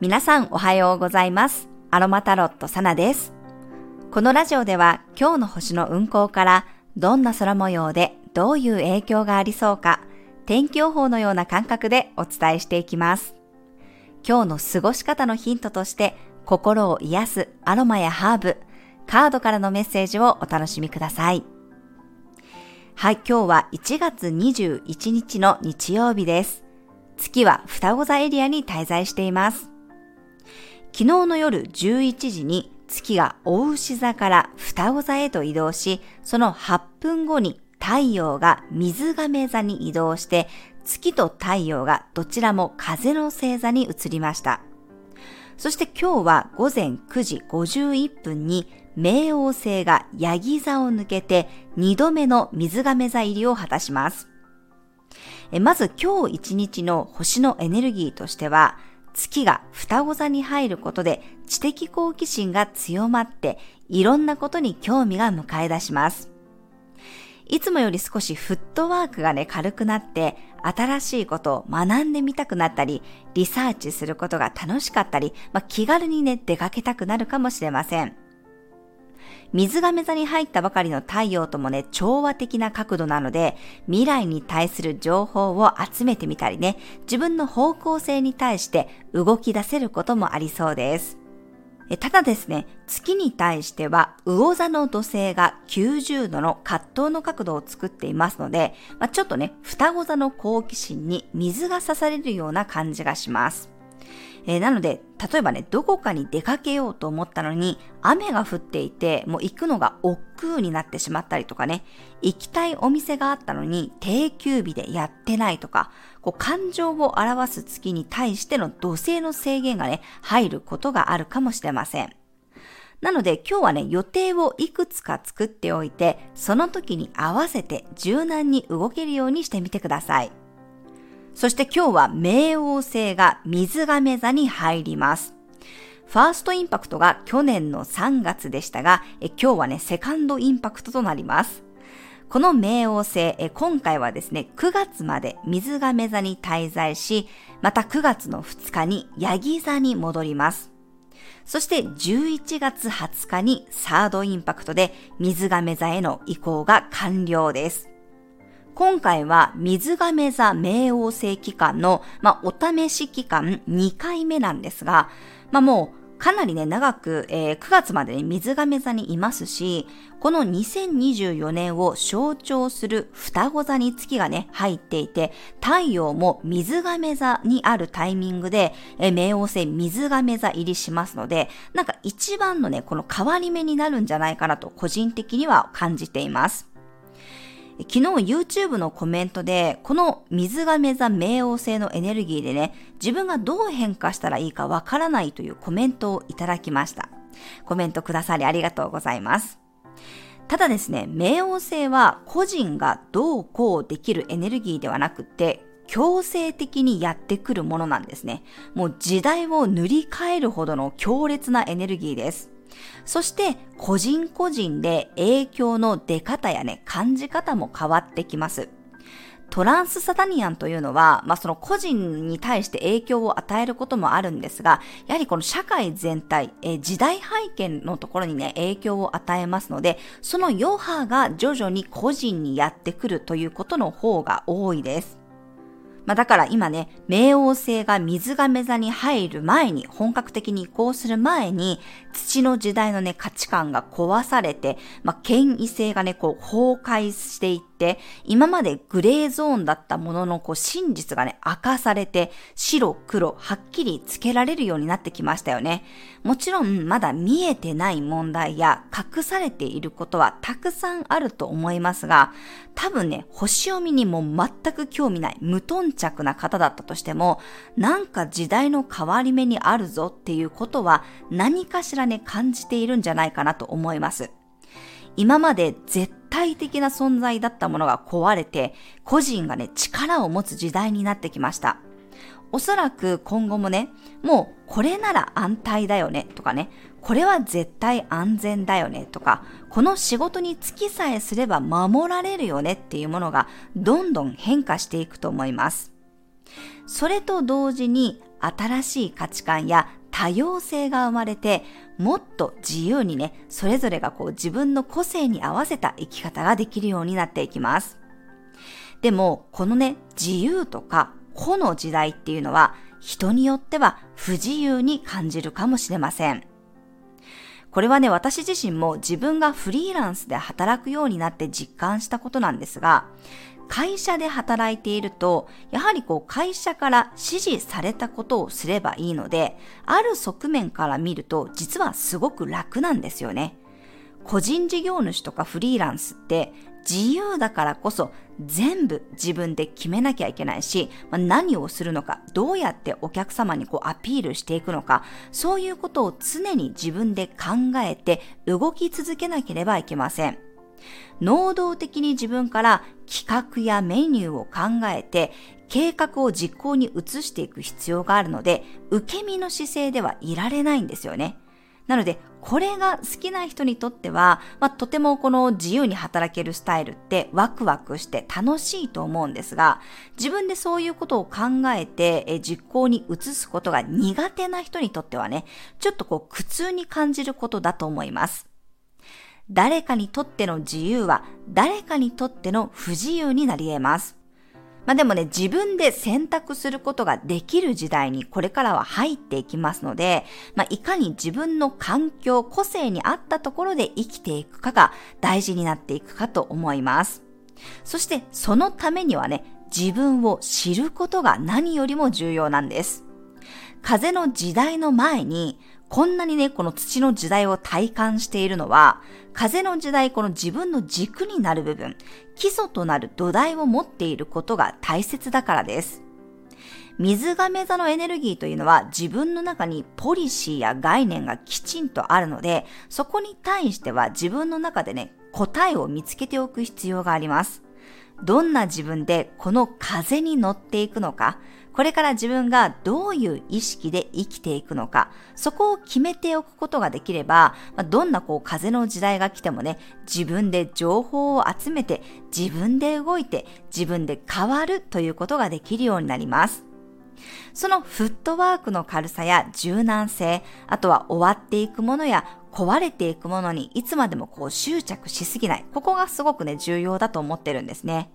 皆さんおはようございます。アロマタロットサナです。このラジオでは今日の星の運行からどんな空模様でどういう影響がありそうか天気予報のような感覚でお伝えしていきます。今日の過ごし方のヒントとして心を癒すアロマやハーブ、カードからのメッセージをお楽しみください。はい、今日は1月21日の日曜日です。月は双子座エリアに滞在しています。昨日の夜11時に月が大牛座から双子座へと移動し、その8分後に太陽が水亀座に移動して、月と太陽がどちらも風の星座に移りました。そして今日は午前9時51分に冥王星がヤギ座を抜けて2度目の水亀座入りを果たします。まず今日一日の星のエネルギーとしては、月が双子座に入ることで知的好奇心が強まっていろんなことに興味が迎え出します。いつもより少しフットワークがね、軽くなって、新しいことを学んでみたくなったり、リサーチすることが楽しかったり、まあ、気軽にね、出かけたくなるかもしれません。水亀座に入ったばかりの太陽ともね、調和的な角度なので、未来に対する情報を集めてみたりね、自分の方向性に対して動き出せることもありそうです。ただですね、月に対しては、魚座の土星が90度の葛藤の角度を作っていますので、まあ、ちょっとね、双子座の好奇心に水が刺されるような感じがします。えー、なので、例えばね、どこかに出かけようと思ったのに、雨が降っていて、もう行くのが億劫になってしまったりとかね、行きたいお店があったのに、定休日でやってないとか、こう、感情を表す月に対しての土星の制限がね、入ることがあるかもしれません。なので今日はね、予定をいくつか作っておいて、その時に合わせて柔軟に動けるようにしてみてください。そして今日は冥王星が水亀座に入ります。ファーストインパクトが去年の3月でしたが、今日はね、セカンドインパクトとなります。この冥王星、今回はですね、9月まで水亀座に滞在し、また9月の2日にヤギ座に戻ります。そして11月20日にサードインパクトで水亀座への移行が完了です。今回は水亀座冥王星期間の、まあ、お試し期間2回目なんですが、まあ、もうかなりね、長く、えー、9月までに水亀座にいますし、この2024年を象徴する双子座に月がね、入っていて、太陽も水亀座にあるタイミングで、えー、冥王星水亀座入りしますので、なんか一番のね、この変わり目になるんじゃないかなと個人的には感じています。昨日 YouTube のコメントで、この水亀座冥王星のエネルギーでね、自分がどう変化したらいいかわからないというコメントをいただきました。コメントくださりありがとうございます。ただですね、冥王星は個人がどうこうできるエネルギーではなくて、強制的にやってくるものなんですね。もう時代を塗り替えるほどの強烈なエネルギーです。そして個人個人で影響の出方やね、感じ方も変わってきます。トランスサタニアンというのは、まあ、その個人に対して影響を与えることもあるんですが、やはりこの社会全体、え時代背景のところにね、影響を与えますので、その余波が徐々に個人にやってくるということの方が多いです。まあ、だから今ね、冥王星が水亀座に入る前に、本格的に移行する前に、土の時代のね、価値観が壊されて、まあ、権威性がね、こう、崩壊していって、今までグレーゾーンだったものの、こう、真実がね、明かされて、白、黒、はっきりつけられるようになってきましたよね。もちろん、まだ見えてない問題や、隠されていることはたくさんあると思いますが、多分ね、星読みにも全く興味ない、無頓着な方だったとしても、なんか時代の変わり目にあるぞっていうことは、何かしらね、感じているんじゃないかなと思います。今まで絶対的な存在だったものが壊れて、個人がね、力を持つ時代になってきました。おそらく今後もね、もうこれなら安泰だよねとかね、これは絶対安全だよねとか、この仕事につきさえすれば守られるよねっていうものがどんどん変化していくと思います。それと同時に新しい価値観や多様性が生まれて、もっと自由にね、それぞれがこう自分の個性に合わせた生き方ができるようになっていきます。でも、このね、自由とか個の時代っていうのは、人によっては不自由に感じるかもしれません。これはね、私自身も自分がフリーランスで働くようになって実感したことなんですが、会社で働いていると、やはりこう会社から指示されたことをすればいいので、ある側面から見ると実はすごく楽なんですよね。個人事業主とかフリーランスって自由だからこそ全部自分で決めなきゃいけないし、まあ、何をするのか、どうやってお客様にこうアピールしていくのか、そういうことを常に自分で考えて動き続けなければいけません。能動的に自分から企画やメニューを考えて計画を実行に移していく必要があるので、受け身の姿勢ではいられないんですよね。なので、これが好きな人にとっては、まあ、とてもこの自由に働けるスタイルってワクワクして楽しいと思うんですが、自分でそういうことを考えてえ実行に移すことが苦手な人にとってはね、ちょっとこう苦痛に感じることだと思います。誰かにとっての自由は誰かにとっての不自由になり得ます。まあでもね、自分で選択することができる時代にこれからは入っていきますので、まあいかに自分の環境、個性に合ったところで生きていくかが大事になっていくかと思います。そしてそのためにはね、自分を知ることが何よりも重要なんです。風の時代の前にこんなにね、この土の時代を体感しているのは、風の時代、この自分の軸になる部分、基礎となる土台を持っていることが大切だからです。水亀座のエネルギーというのは自分の中にポリシーや概念がきちんとあるので、そこに対しては自分の中でね、答えを見つけておく必要があります。どんな自分でこの風に乗っていくのか、これから自分がどういう意識で生きていくのか、そこを決めておくことができれば、どんなこう風の時代が来てもね、自分で情報を集めて、自分で動いて、自分で変わるということができるようになります。そのフットワークの軽さや柔軟性、あとは終わっていくものや壊れていくものにいつまでもこう執着しすぎない。ここがすごくね、重要だと思ってるんですね。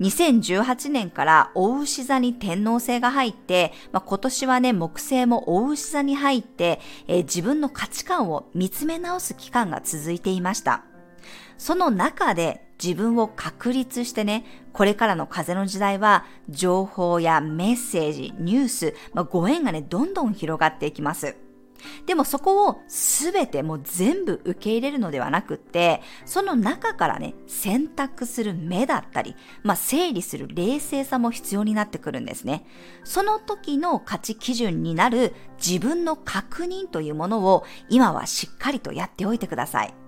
2018年から大牛座に天皇星が入って、まあ、今年はね、木星も大牛座に入って、えー、自分の価値観を見つめ直す期間が続いていました。その中で自分を確立してね、これからの風の時代は情報やメッセージ、ニュース、まあ、ご縁がね、どんどん広がっていきます。でもそこを全てもう全部受け入れるのではなくって、その中からね、選択する目だったり、まあ整理する冷静さも必要になってくるんですね。その時の価値基準になる自分の確認というものを今はしっかりとやっておいてください。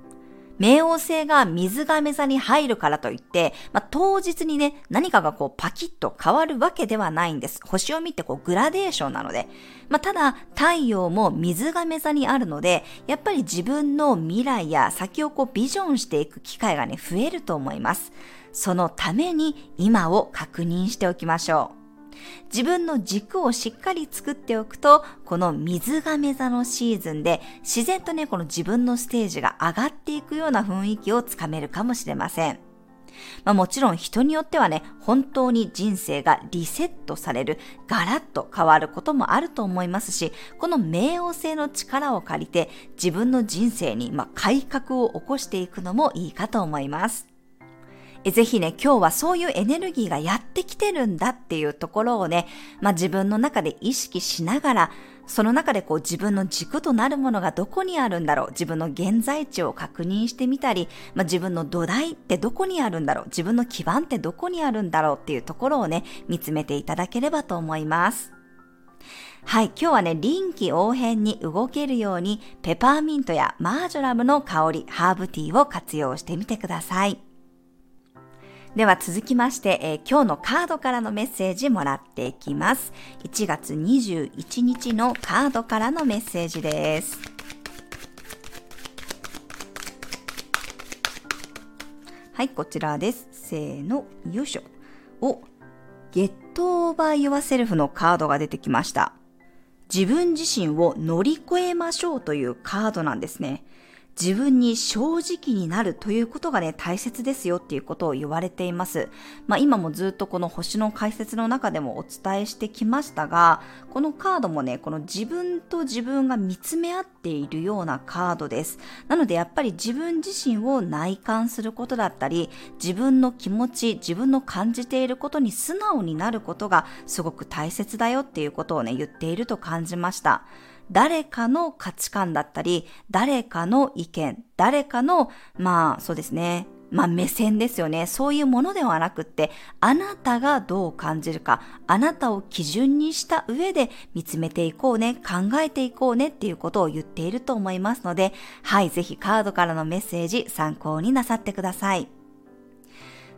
冥王星が水亀座に入るからといって、まあ、当日にね、何かがこうパキッと変わるわけではないんです。星を見てこうグラデーションなので。まあ、ただ、太陽も水亀座にあるので、やっぱり自分の未来や先をこうビジョンしていく機会がね、増えると思います。そのために今を確認しておきましょう。自分の軸をしっかり作っておくと、この水亀座のシーズンで自然とね、この自分のステージが上がっていくような雰囲気をつかめるかもしれません。まあ、もちろん人によってはね、本当に人生がリセットされる、ガラッと変わることもあると思いますし、この冥王星の力を借りて自分の人生にま改革を起こしていくのもいいかと思います。ぜひね、今日はそういうエネルギーがやってきてるんだっていうところをね、まあ、自分の中で意識しながら、その中でこう自分の軸となるものがどこにあるんだろう、自分の現在地を確認してみたり、まあ、自分の土台ってどこにあるんだろう、自分の基盤ってどこにあるんだろうっていうところをね、見つめていただければと思います。はい、今日はね、臨機応変に動けるように、ペパーミントやマージョラムの香り、ハーブティーを活用してみてください。では続きまして、えー、今日のカードからのメッセージもらっていきます。1月21日のカードからのメッセージです。はい、こちらです。せーの、よいしょ。お、ゲットオーバーユアセルフのカードが出てきました。自分自身を乗り越えましょうというカードなんですね。自分に正直になるということがね、大切ですよっていうことを言われています。まあ今もずっとこの星の解説の中でもお伝えしてきましたが、このカードもね、この自分と自分が見つめ合っているようなカードです。なのでやっぱり自分自身を内観することだったり、自分の気持ち、自分の感じていることに素直になることがすごく大切だよっていうことをね、言っていると感じました。誰かの価値観だったり、誰かの意見、誰かの、まあそうですね、まあ目線ですよね。そういうものではなくって、あなたがどう感じるか、あなたを基準にした上で見つめていこうね、考えていこうねっていうことを言っていると思いますので、はい、ぜひカードからのメッセージ参考になさってください。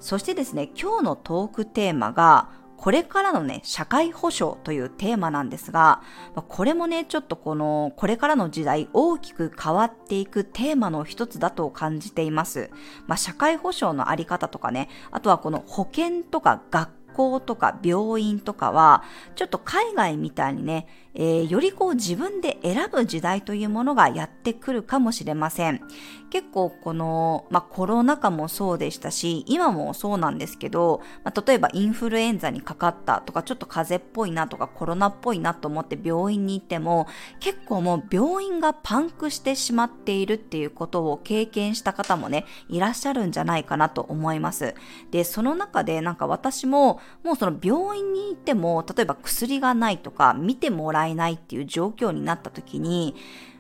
そしてですね、今日のトークテーマが、これからのね、社会保障というテーマなんですが、これもね、ちょっとこの、これからの時代大きく変わっていくテーマの一つだと感じています。まあ、社会保障のあり方とかね、あとはこの保険とか学校とか病院とかは、ちょっと海外みたいにね、えー、よりこう自分で選ぶ時代というものがやってくるかもしれません。結構この、まあ、コロナ禍もそうでしたし、今もそうなんですけど、まあ、例えばインフルエンザにかかったとか、ちょっと風邪っぽいなとかコロナっぽいなと思って病院に行っても、結構もう病院がパンクしてしまっているっていうことを経験した方もね、いらっしゃるんじゃないかなと思います。で、その中でなんか私も、もうその病院に行っても、例えば薬がないとか、見てもらえないっていう状況になった時に、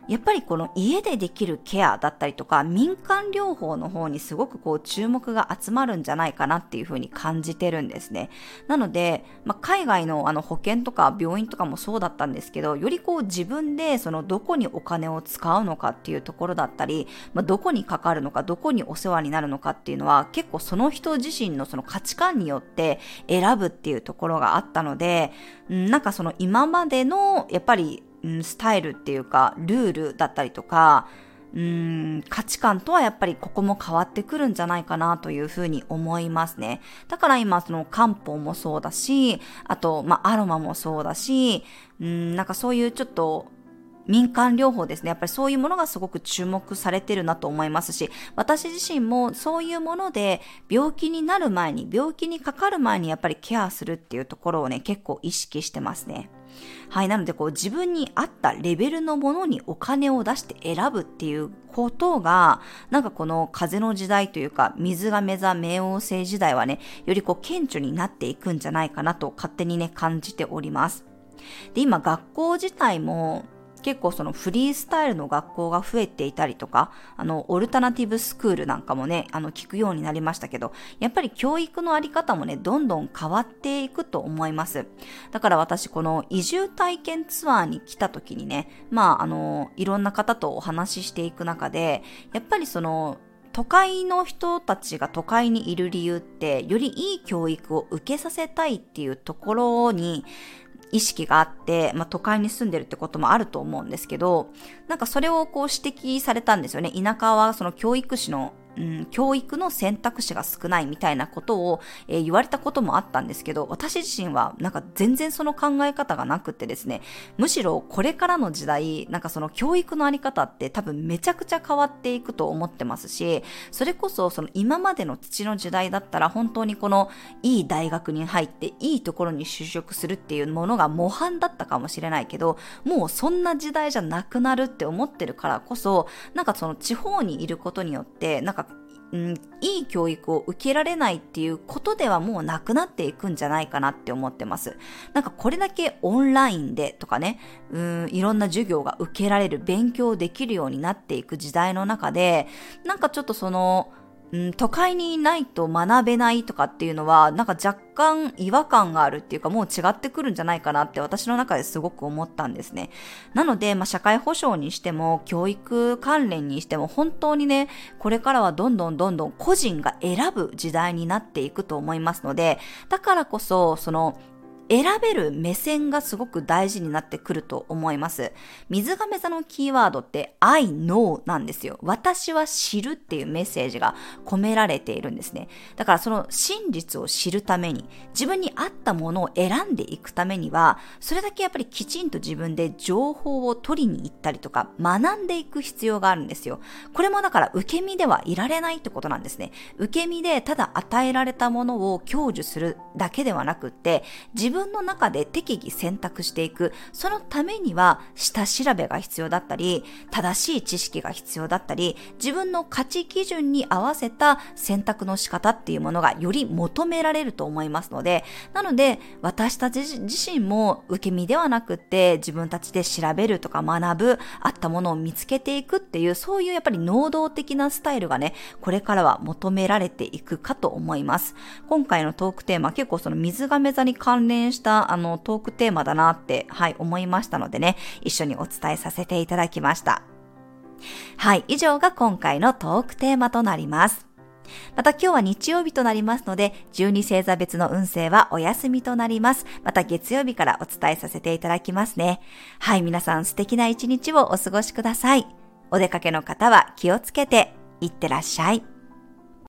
やっぱりこの家でできるケアだったりとか民間療法の方にすごくこう注目が集まるんじゃないかなっていうふうに感じてるんですね。なので、まあ、海外のあの保険とか病院とかもそうだったんですけど、よりこう自分でそのどこにお金を使うのかっていうところだったり、まあ、どこにかかるのか、どこにお世話になるのかっていうのは結構その人自身のその価値観によって選ぶっていうところがあったので、なんかその今までのやっぱりうん、スタイルっていうか、ルールだったりとか、うん、価値観とはやっぱりここも変わってくるんじゃないかなというふうに思いますね。だから今その漢方もそうだし、あと、まあ、アロマもそうだし、うん、なんかそういうちょっと民間療法ですね。やっぱりそういうものがすごく注目されてるなと思いますし、私自身もそういうもので病気になる前に、病気にかかる前にやっぱりケアするっていうところをね、結構意識してますね。はい。なので、こう、自分に合ったレベルのものにお金を出して選ぶっていうことが、なんかこの風の時代というか、水が目覚冥王星時代はね、よりこう、顕著になっていくんじゃないかなと勝手にね、感じております。で、今、学校自体も、結構そのフリースタイルの学校が増えていたりとか、あの、オルタナティブスクールなんかもね、あの、聞くようになりましたけど、やっぱり教育のあり方もね、どんどん変わっていくと思います。だから私、この移住体験ツアーに来た時にね、まあ、あの、いろんな方とお話ししていく中で、やっぱりその、都会の人たちが都会にいる理由って、よりいい教育を受けさせたいっていうところに、意識があって、まあ、都会に住んでるってこともあると思うんですけど、なんかそれをこう指摘されたんですよね。田舎はその教育士のうん、教育の選択肢が少ないみたいなことを、えー、言われたこともあったんですけど、私自身はなんか全然その考え方がなくてですね、むしろこれからの時代、なんかその教育のあり方って多分めちゃくちゃ変わっていくと思ってますし、それこそその今までの父の時代だったら本当にこのいい大学に入っていいところに就職するっていうものが模範だったかもしれないけど、もうそんな時代じゃなくなるって思ってるからこそ、なんかその地方にいることによって、なんかうん、いい教育を受けられないっていうことではもうなくなっていくんじゃないかなって思ってます。なんかこれだけオンラインでとかね、うん、いろんな授業が受けられる、勉強できるようになっていく時代の中で、なんかちょっとその、うん、都会にいないと学べないとかっていうのは、なんか若干違和感があるっていうか、もう違ってくるんじゃないかなって私の中ですごく思ったんですね。なので、まあ、社会保障にしても、教育関連にしても、本当にね、これからはどんどんどんどん個人が選ぶ時代になっていくと思いますので、だからこそ、その、選べる目線がすごく大事になってくると思います。水亀座のキーワードって I know なんですよ。私は知るっていうメッセージが込められているんですね。だからその真実を知るために、自分に合ったものを選んでいくためには、それだけやっぱりきちんと自分で情報を取りに行ったりとか、学んでいく必要があるんですよ。これもだから受け身ではいられないってことなんですね。受け身でただ与えられたものを享受するだけではなくって、自分分の中で適宜選択していく。そのためには下調べが必要だったり、正しい知識が必要だったり、自分の価値基準に合わせた選択の仕方っていうものがより求められると思いますので、なので私たち自身も受け身ではなくって自分たちで調べるとか学ぶ、あったものを見つけていくっていう、そういうやっぱり能動的なスタイルがね、これからは求められていくかと思います。今回のトークテーマ結構その水亀座に関連したあのトークテーマだなって、はい、思いましたのでね、一緒にお伝えさせていただきました。はい、以上が今回のトークテーマとなります。また今日は日曜日となりますので、12星座別の運勢はお休みとなります。また月曜日からお伝えさせていただきますね。はい、皆さん素敵な一日をお過ごしください。お出かけの方は気をつけていってらっしゃい。